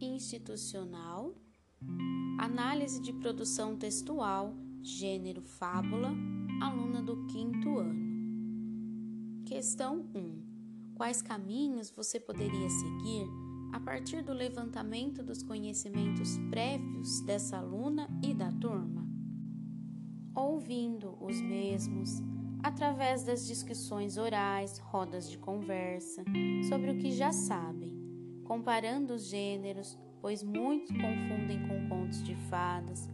institucional, análise de produção textual, gênero fábula, aluna do quinto ano. Questão 1. Quais caminhos você poderia seguir a partir do levantamento dos conhecimentos prévios dessa aluna e da turma? Ouvindo os mesmos, através das discussões orais, rodas de conversa, sobre o que já sabem, comparando os gêneros, pois muitos confundem com contos de fadas,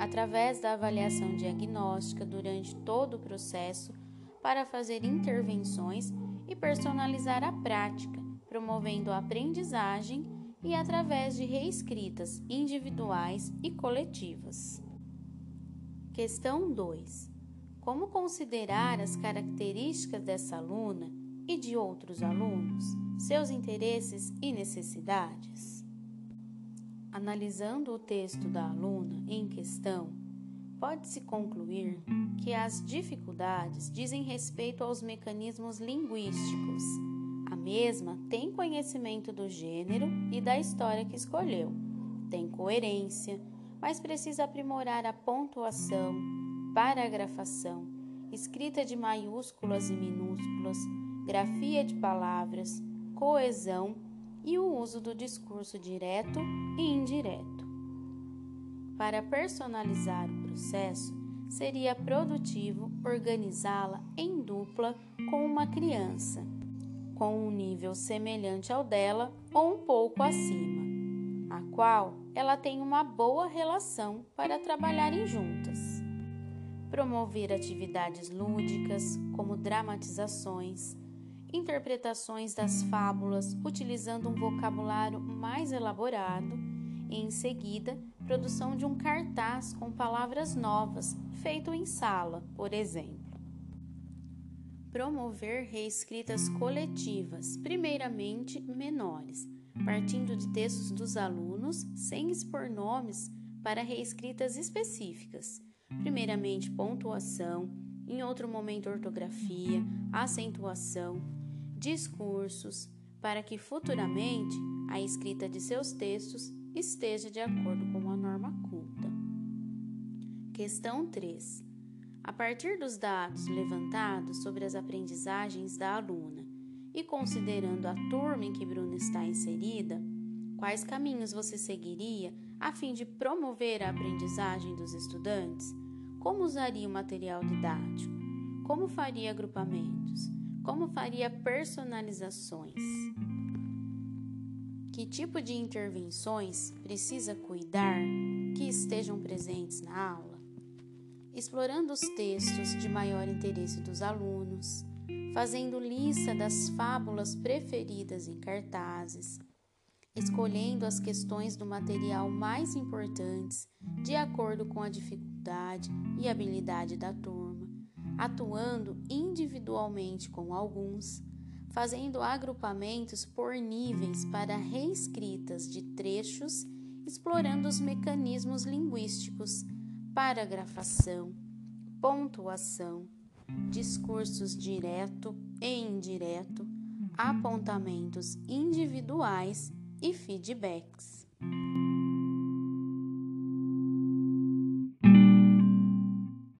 através da avaliação diagnóstica durante todo o processo para fazer intervenções e personalizar a prática, promovendo a aprendizagem e através de reescritas individuais e coletivas. Questão 2 como considerar as características dessa aluna e de outros alunos, seus interesses e necessidades? Analisando o texto da aluna em questão, pode-se concluir que as dificuldades dizem respeito aos mecanismos linguísticos. A mesma tem conhecimento do gênero e da história que escolheu, tem coerência, mas precisa aprimorar a pontuação, paragrafação, escrita de maiúsculas e minúsculas, grafia de palavras, coesão e o uso do discurso direto e indireto. Para personalizar o processo, seria produtivo organizá-la em dupla com uma criança, com um nível semelhante ao dela ou um pouco acima, a qual ela tem uma boa relação para trabalharem juntas promover atividades lúdicas, como dramatizações, interpretações das fábulas utilizando um vocabulário mais elaborado e, em seguida, produção de um cartaz com palavras novas, feito em sala, por exemplo. Promover reescritas coletivas, primeiramente menores, partindo de textos dos alunos sem expor nomes para reescritas específicas primeiramente pontuação, em outro momento ortografia, acentuação, discursos, para que futuramente a escrita de seus textos esteja de acordo com a norma culta. Questão 3. A partir dos dados levantados sobre as aprendizagens da aluna e considerando a turma em que Bruna está inserida, quais caminhos você seguiria a fim de promover a aprendizagem dos estudantes? Como usaria o material didático? Como faria agrupamentos? Como faria personalizações? Que tipo de intervenções precisa cuidar que estejam presentes na aula? Explorando os textos de maior interesse dos alunos, fazendo lista das fábulas preferidas em cartazes, escolhendo as questões do material mais importantes de acordo com a dificuldade e habilidade da turma, atuando individualmente com alguns, fazendo agrupamentos por níveis para reescritas de trechos, explorando os mecanismos linguísticos, paragrafação, pontuação, discursos direto e indireto, apontamentos individuais e feedbacks.